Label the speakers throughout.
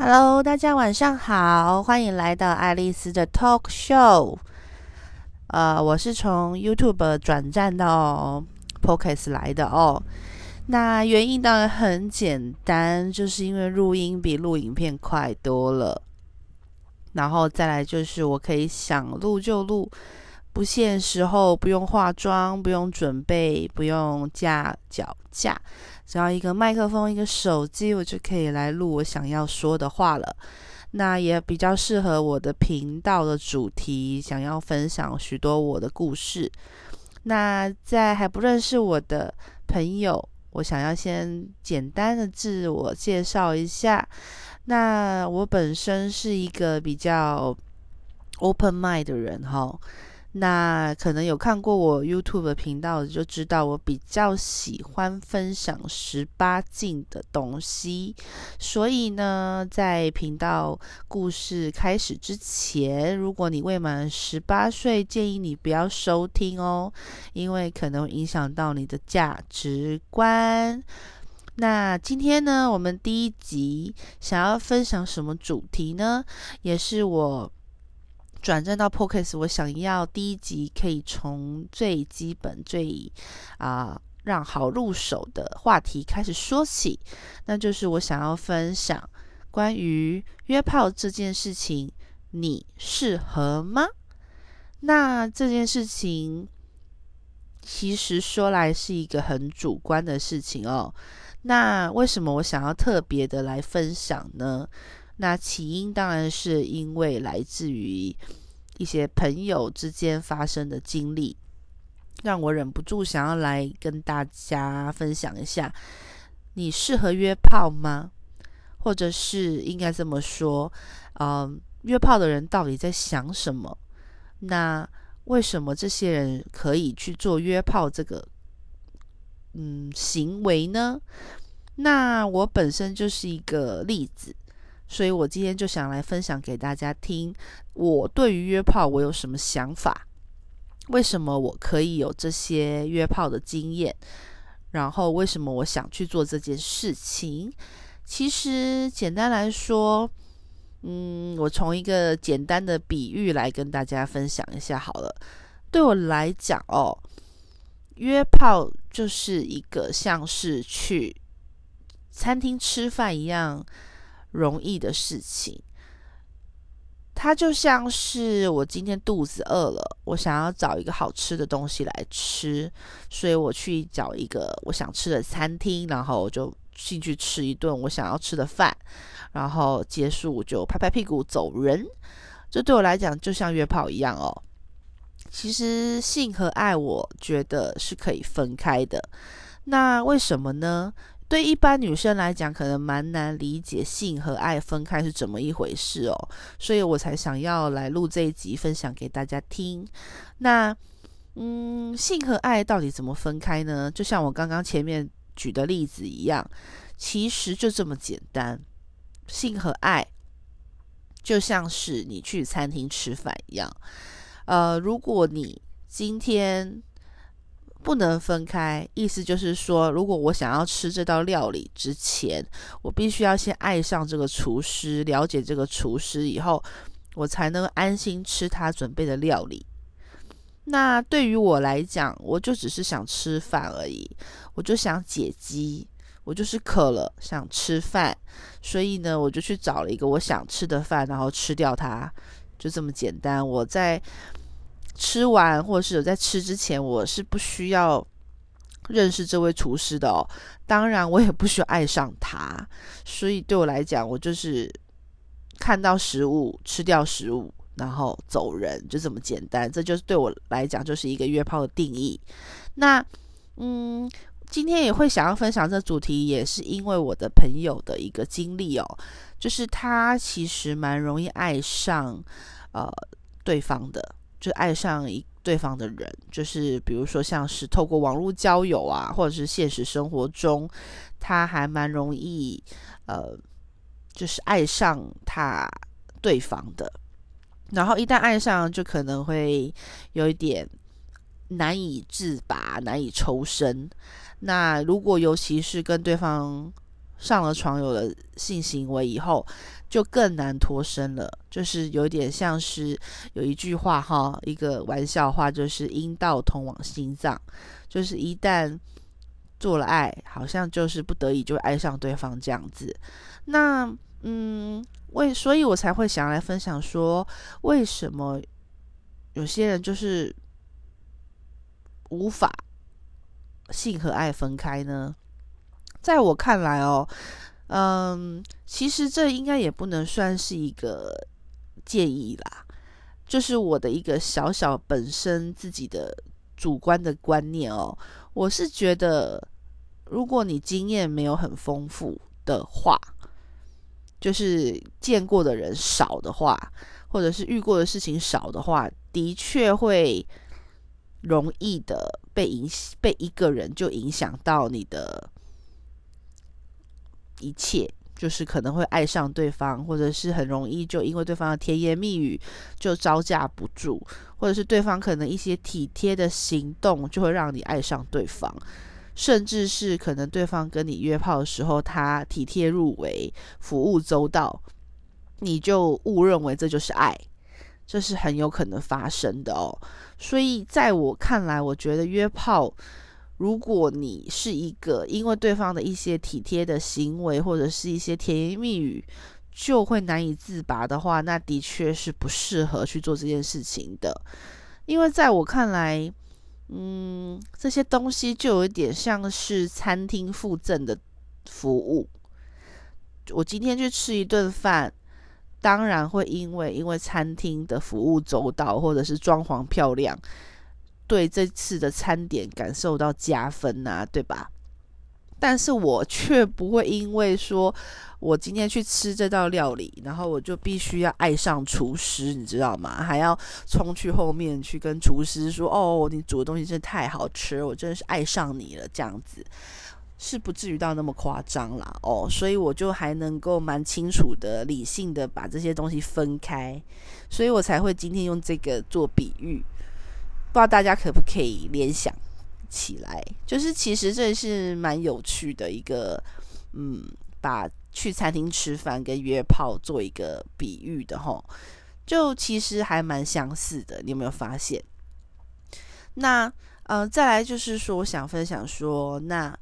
Speaker 1: Hello，大家晚上好，欢迎来到爱丽丝的 Talk Show。呃，我是从 YouTube 转战到 Podcast 来的哦。那原因当然很简单，就是因为录音比录影片快多了。然后再来就是我可以想录就录，不限时候，不用化妆，不用准备，不用架脚架。只要一个麦克风，一个手机，我就可以来录我想要说的话了。那也比较适合我的频道的主题，想要分享许多我的故事。那在还不认识我的朋友，我想要先简单的自我介绍一下。那我本身是一个比较 open mind 的人，哈。那可能有看过我 YouTube 的频道的，就知道我比较喜欢分享十八禁的东西。所以呢，在频道故事开始之前，如果你未满十八岁，建议你不要收听哦，因为可能影响到你的价值观。那今天呢，我们第一集想要分享什么主题呢？也是我。转战到 Podcast，我想要第一集可以从最基本、最啊、让好入手的话题开始说起，那就是我想要分享关于约炮这件事情，你适合吗？那这件事情其实说来是一个很主观的事情哦。那为什么我想要特别的来分享呢？那起因当然是因为来自于一些朋友之间发生的经历，让我忍不住想要来跟大家分享一下：你适合约炮吗？或者是应该这么说，嗯，约炮的人到底在想什么？那为什么这些人可以去做约炮这个嗯行为呢？那我本身就是一个例子。所以我今天就想来分享给大家听，我对于约炮我有什么想法？为什么我可以有这些约炮的经验？然后为什么我想去做这件事情？其实简单来说，嗯，我从一个简单的比喻来跟大家分享一下好了。对我来讲哦，约炮就是一个像是去餐厅吃饭一样。容易的事情，它就像是我今天肚子饿了，我想要找一个好吃的东西来吃，所以我去找一个我想吃的餐厅，然后我就进去吃一顿我想要吃的饭，然后结束我就拍拍屁股走人。这对我来讲就像约炮一样哦。其实性和爱，我觉得是可以分开的。那为什么呢？对一般女生来讲，可能蛮难理解性和爱分开是怎么一回事哦，所以我才想要来录这一集，分享给大家听。那，嗯，性和爱到底怎么分开呢？就像我刚刚前面举的例子一样，其实就这么简单。性和爱就像是你去餐厅吃饭一样，呃，如果你今天不能分开，意思就是说，如果我想要吃这道料理之前，我必须要先爱上这个厨师，了解这个厨师以后，我才能安心吃他准备的料理。那对于我来讲，我就只是想吃饭而已，我就想解饥，我就是渴了，想吃饭，所以呢，我就去找了一个我想吃的饭，然后吃掉它，就这么简单。我在。吃完，或者是有在吃之前，我是不需要认识这位厨师的哦。当然，我也不需要爱上他。所以对我来讲，我就是看到食物，吃掉食物，然后走人，就这么简单。这就是对我来讲，就是一个约炮的定义。那，嗯，今天也会想要分享这主题，也是因为我的朋友的一个经历哦，就是他其实蛮容易爱上呃对方的。就爱上一对方的人，就是比如说像是透过网络交友啊，或者是现实生活中，他还蛮容易呃，就是爱上他对方的。然后一旦爱上，就可能会有一点难以自拔、难以抽身。那如果尤其是跟对方上了床有了性行为以后，就更难脱身了。就是有点像是有一句话哈，一个玩笑话，就是阴道通往心脏，就是一旦做了爱，好像就是不得已就爱上对方这样子。那嗯，为所以我才会想来分享说，为什么有些人就是无法性和爱分开呢？在我看来哦，嗯，其实这应该也不能算是一个建议啦，就是我的一个小小本身自己的主观的观念哦。我是觉得，如果你经验没有很丰富的话，就是见过的人少的话，或者是遇过的事情少的话，的确会容易的被影，被一个人就影响到你的。一切就是可能会爱上对方，或者是很容易就因为对方的甜言蜜语就招架不住，或者是对方可能一些体贴的行动就会让你爱上对方，甚至是可能对方跟你约炮的时候，他体贴入微、服务周到，你就误认为这就是爱，这是很有可能发生的哦。所以在我看来，我觉得约炮。如果你是一个因为对方的一些体贴的行为，或者是一些甜言蜜语，就会难以自拔的话，那的确是不适合去做这件事情的。因为在我看来，嗯，这些东西就有一点像是餐厅附赠的服务。我今天去吃一顿饭，当然会因为因为餐厅的服务周到，或者是装潢漂亮。对这次的餐点感受到加分呐、对吧？但是我却不会因为说我今天去吃这道料理，然后我就必须要爱上厨师，你知道吗？还要冲去后面去跟厨师说：“哦，你煮的东西真的太好吃，我真的是爱上你了。”这样子是不至于到那么夸张啦。哦，所以我就还能够蛮清楚的、理性的把这些东西分开，所以我才会今天用这个做比喻。不知道大家可不可以联想起来？就是其实这是蛮有趣的一个，嗯，把去餐厅吃饭跟约炮做一个比喻的吼，就其实还蛮相似的。你有没有发现？那呃，再来就是说，我想分享说，那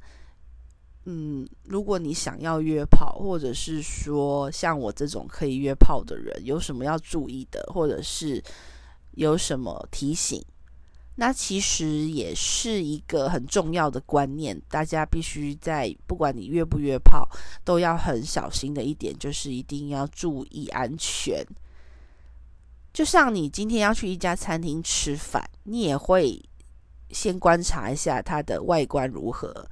Speaker 1: 嗯，如果你想要约炮，或者是说像我这种可以约炮的人，有什么要注意的，或者是有什么提醒？那其实也是一个很重要的观念，大家必须在不管你约不约炮，都要很小心的一点，就是一定要注意安全。就像你今天要去一家餐厅吃饭，你也会先观察一下它的外观如何，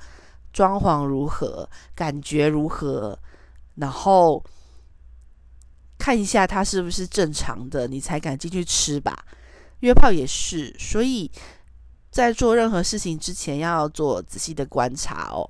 Speaker 1: 装潢如何，感觉如何，然后看一下它是不是正常的，你才敢进去吃吧。约炮也是，所以在做任何事情之前要做仔细的观察哦。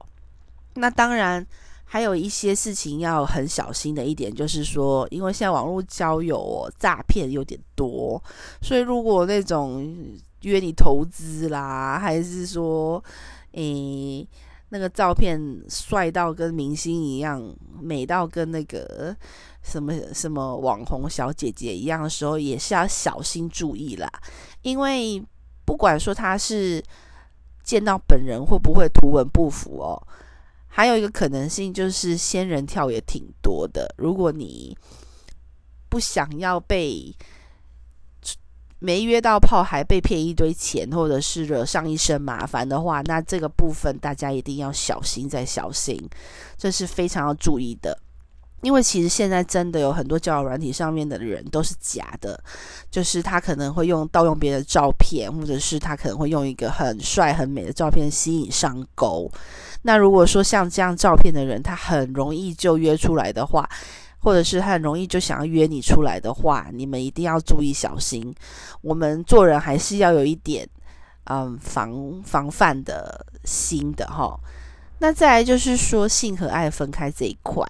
Speaker 1: 那当然还有一些事情要很小心的一点，就是说，因为现在网络交友哦，诈骗有点多，所以如果那种约你投资啦，还是说，诶。那个照片帅到跟明星一样，美到跟那个什么什么网红小姐姐一样的时候，也是要小心注意啦。因为不管说他是见到本人会不会图文不符哦，还有一个可能性就是仙人跳也挺多的。如果你不想要被没约到炮还被骗一堆钱，或者是惹上一身麻烦的话，那这个部分大家一定要小心再小心，这是非常要注意的。因为其实现在真的有很多交友软体上面的人都是假的，就是他可能会用盗用别人的照片，或者是他可能会用一个很帅很美的照片吸引上钩。那如果说像这样照片的人，他很容易就约出来的话。或者是很容易就想要约你出来的话，你们一定要注意小心。我们做人还是要有一点，嗯，防防范的心的哈。那再来就是说，性和爱分开这一块，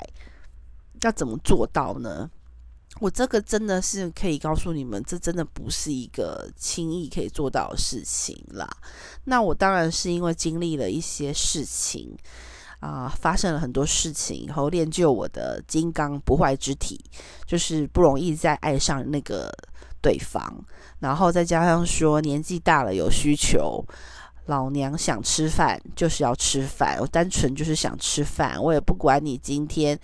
Speaker 1: 要怎么做到呢？我这个真的是可以告诉你们，这真的不是一个轻易可以做到的事情啦。那我当然是因为经历了一些事情。啊、发生了很多事情以后，练就我的金刚不坏之体，就是不容易再爱上那个对方。然后再加上说年纪大了有需求，老娘想吃饭就是要吃饭，我单纯就是想吃饭，我也不管你今天，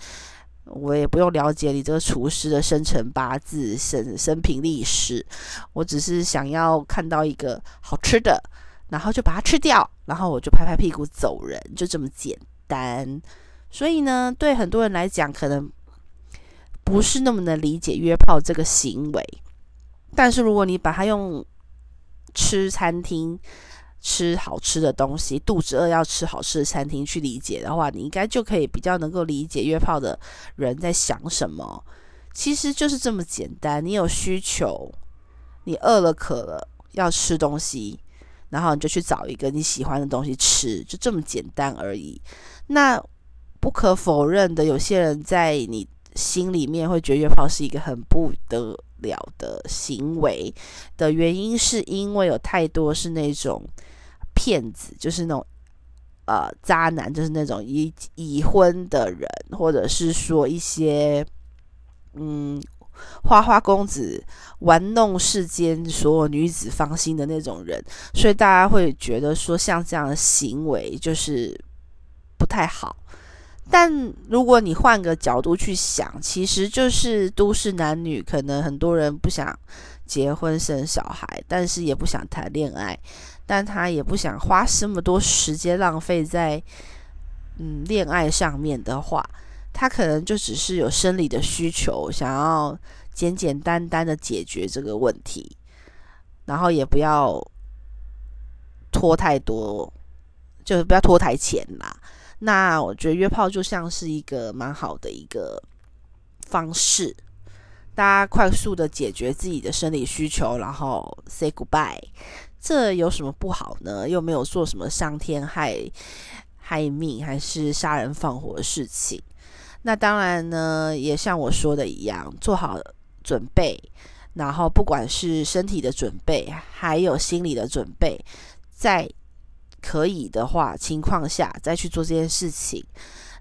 Speaker 1: 我也不用了解你这个厨师的生辰八字、生生平历史，我只是想要看到一个好吃的，然后就把它吃掉，然后我就拍拍屁股走人，就这么简单。所以呢，对很多人来讲，可能不是那么能理解约炮这个行为。但是如果你把它用吃餐厅吃好吃的东西，肚子饿要吃好吃的餐厅去理解的话，你应该就可以比较能够理解约炮的人在想什么。其实就是这么简单，你有需求，你饿了渴了要吃东西，然后你就去找一个你喜欢的东西吃，就这么简单而已。那不可否认的，有些人在你心里面会觉得约炮是一个很不得了的行为的原因，是因为有太多是那种骗子，就是那种呃渣男，就是那种已已婚的人，或者是说一些嗯花花公子玩弄世间所有女子芳心的那种人，所以大家会觉得说像这样的行为就是不太好。但如果你换个角度去想，其实就是都市男女，可能很多人不想结婚生小孩，但是也不想谈恋爱，但他也不想花这么多时间浪费在嗯恋爱上面的话，他可能就只是有生理的需求，想要简简单单的解决这个问题，然后也不要拖太多，就是不要拖台前啦。那我觉得约炮就像是一个蛮好的一个方式，大家快速的解决自己的生理需求，然后 say goodbye，这有什么不好呢？又没有做什么伤天害害命还是杀人放火的事情。那当然呢，也像我说的一样，做好准备，然后不管是身体的准备，还有心理的准备，在。可以的话，情况下再去做这件事情，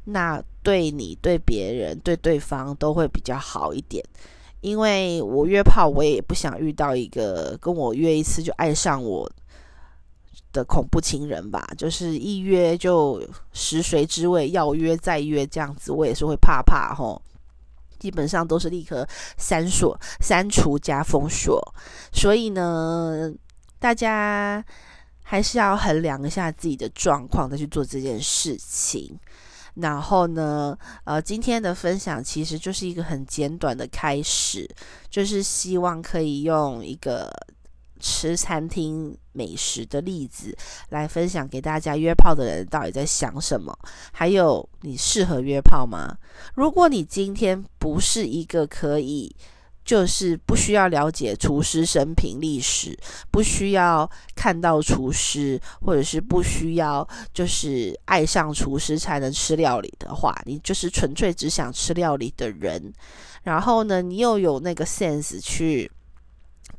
Speaker 1: 那对你、对别人、对对方都会比较好一点。因为我约炮，我也不想遇到一个跟我约一次就爱上我的恐怖情人吧。就是一约就食髓知味，要约再约这样子，我也是会怕怕吼。基本上都是立刻删锁、删除加封锁。所以呢，大家。还是要衡量一下自己的状况，再去做这件事情。然后呢，呃，今天的分享其实就是一个很简短的开始，就是希望可以用一个吃餐厅美食的例子来分享给大家，约炮的人到底在想什么？还有，你适合约炮吗？如果你今天不是一个可以。就是不需要了解厨师生平历史，不需要看到厨师，或者是不需要就是爱上厨师才能吃料理的话，你就是纯粹只想吃料理的人。然后呢，你又有那个 sense 去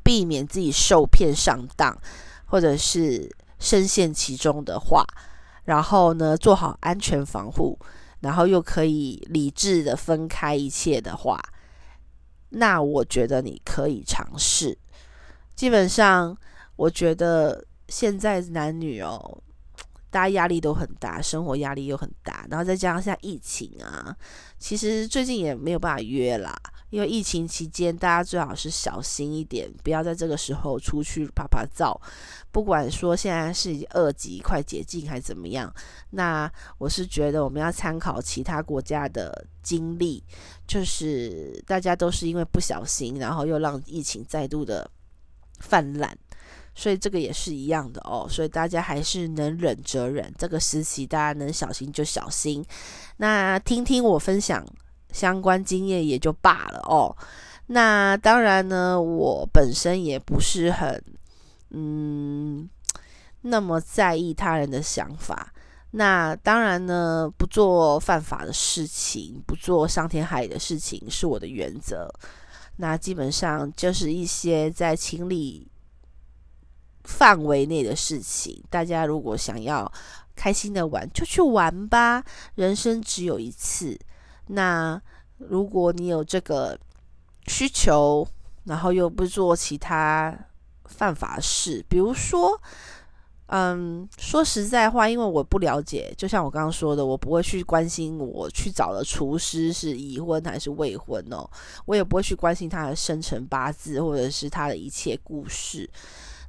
Speaker 1: 避免自己受骗上当，或者是深陷其中的话，然后呢，做好安全防护，然后又可以理智的分开一切的话。那我觉得你可以尝试。基本上，我觉得现在男女哦，大家压力都很大，生活压力又很大，然后再加上现在疫情啊，其实最近也没有办法约啦。因为疫情期间，大家最好是小心一点，不要在这个时候出去啪啪照。不管说现在是二级快捷径还是怎么样，那我是觉得我们要参考其他国家的经历，就是大家都是因为不小心，然后又让疫情再度的泛滥，所以这个也是一样的哦。所以大家还是能忍则忍，这个时期大家能小心就小心。那听听我分享。相关经验也就罢了哦。那当然呢，我本身也不是很嗯那么在意他人的想法。那当然呢，不做犯法的事情，不做伤天害理的事情是我的原则。那基本上就是一些在情理范围内的事情。大家如果想要开心的玩就去玩吧，人生只有一次。那如果你有这个需求，然后又不做其他犯法事，比如说，嗯，说实在话，因为我不了解，就像我刚刚说的，我不会去关心我去找的厨师是已婚还是未婚哦，我也不会去关心他的生辰八字或者是他的一切故事。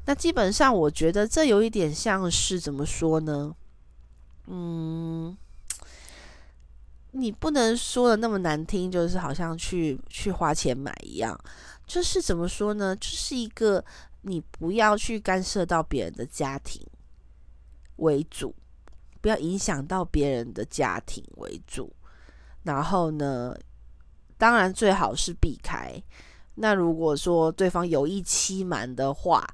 Speaker 1: 那基本上，我觉得这有一点像是怎么说呢？嗯。你不能说的那么难听，就是好像去去花钱买一样，就是怎么说呢？就是一个你不要去干涉到别人的家庭为主，不要影响到别人的家庭为主。然后呢，当然最好是避开。那如果说对方有意欺瞒的话，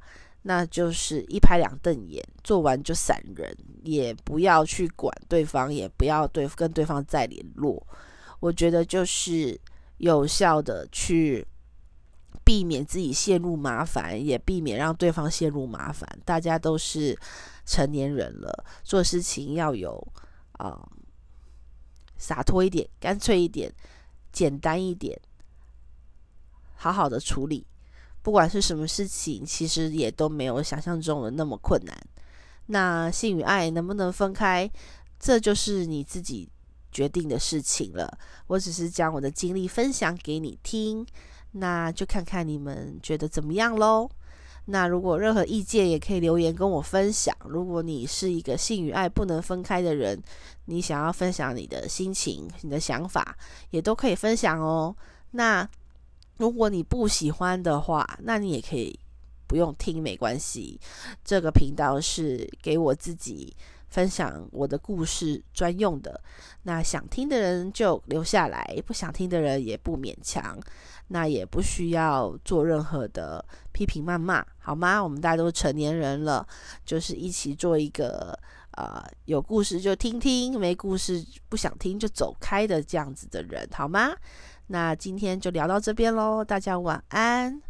Speaker 1: 那就是一拍两瞪眼，做完就闪人，也不要去管对方，也不要对跟对方再联络。我觉得就是有效的去避免自己陷入麻烦，也避免让对方陷入麻烦。大家都是成年人了，做事情要有啊、洒脱一点，干脆一点，简单一点，好好的处理。不管是什么事情，其实也都没有想象中的那么困难。那性与爱能不能分开，这就是你自己决定的事情了。我只是将我的经历分享给你听，那就看看你们觉得怎么样喽。那如果任何意见，也可以留言跟我分享。如果你是一个性与爱不能分开的人，你想要分享你的心情、你的想法，也都可以分享哦。那。如果你不喜欢的话，那你也可以不用听，没关系。这个频道是给我自己分享我的故事专用的。那想听的人就留下来，不想听的人也不勉强。那也不需要做任何的批评谩骂，好吗？我们大家都成年人了，就是一起做一个呃有故事就听听，没故事不想听就走开的这样子的人，好吗？那今天就聊到这边喽，大家晚安。